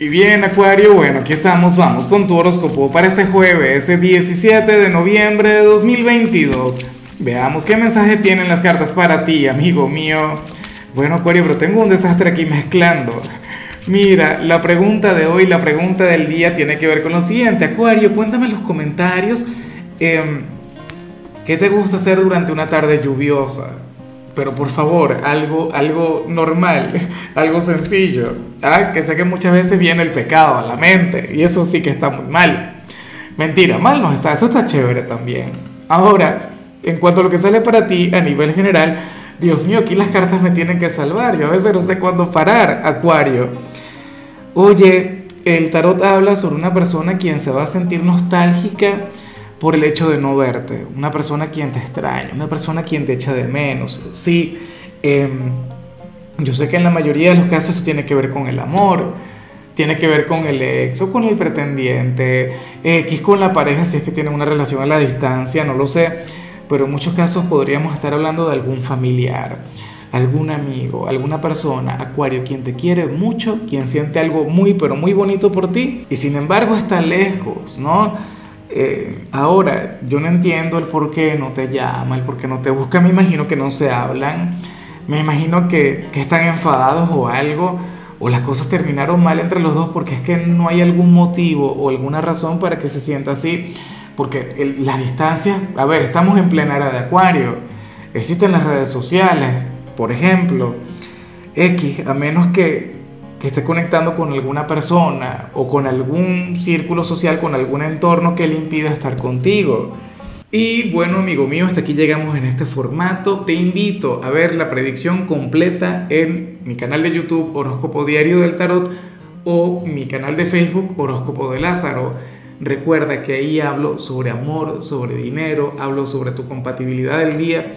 Y bien, Acuario, bueno, aquí estamos, vamos con tu horóscopo para este jueves, ese 17 de noviembre de 2022. Veamos qué mensaje tienen las cartas para ti, amigo mío. Bueno, Acuario, pero tengo un desastre aquí mezclando. Mira, la pregunta de hoy, la pregunta del día tiene que ver con lo siguiente. Acuario, cuéntame en los comentarios em, qué te gusta hacer durante una tarde lluviosa pero por favor, algo, algo normal, algo sencillo. ¿ah? Que sé que muchas veces viene el pecado a la mente y eso sí que está muy mal. Mentira, mal no está, eso está chévere también. Ahora, en cuanto a lo que sale para ti a nivel general, Dios mío, aquí las cartas me tienen que salvar. Yo a veces no sé cuándo parar, Acuario. Oye, el tarot habla sobre una persona quien se va a sentir nostálgica por el hecho de no verte, una persona quien te extraña, una persona quien te echa de menos. Sí, em, yo sé que en la mayoría de los casos esto tiene que ver con el amor, tiene que ver con el ex o con el pretendiente, X con la pareja si es que tienen una relación a la distancia, no lo sé, pero en muchos casos podríamos estar hablando de algún familiar, algún amigo, alguna persona, Acuario, quien te quiere mucho, quien siente algo muy, pero muy bonito por ti y sin embargo está lejos, ¿no? Eh, ahora, yo no entiendo el por qué no te llama, el por qué no te busca. Me imagino que no se hablan. Me imagino que, que, están enfadados o algo. O las cosas terminaron mal entre los dos porque es que no hay algún motivo o alguna razón para que se sienta así. Porque las distancias, a ver, estamos en plena era de acuario. Existen las redes sociales, por ejemplo. X, a menos que, que esté conectando con alguna persona o con algún círculo social, con algún entorno que le impida estar contigo. Y bueno, amigo mío, hasta aquí llegamos en este formato. Te invito a ver la predicción completa en mi canal de YouTube Horóscopo Diario del Tarot o mi canal de Facebook Horóscopo de Lázaro. Recuerda que ahí hablo sobre amor, sobre dinero, hablo sobre tu compatibilidad del día.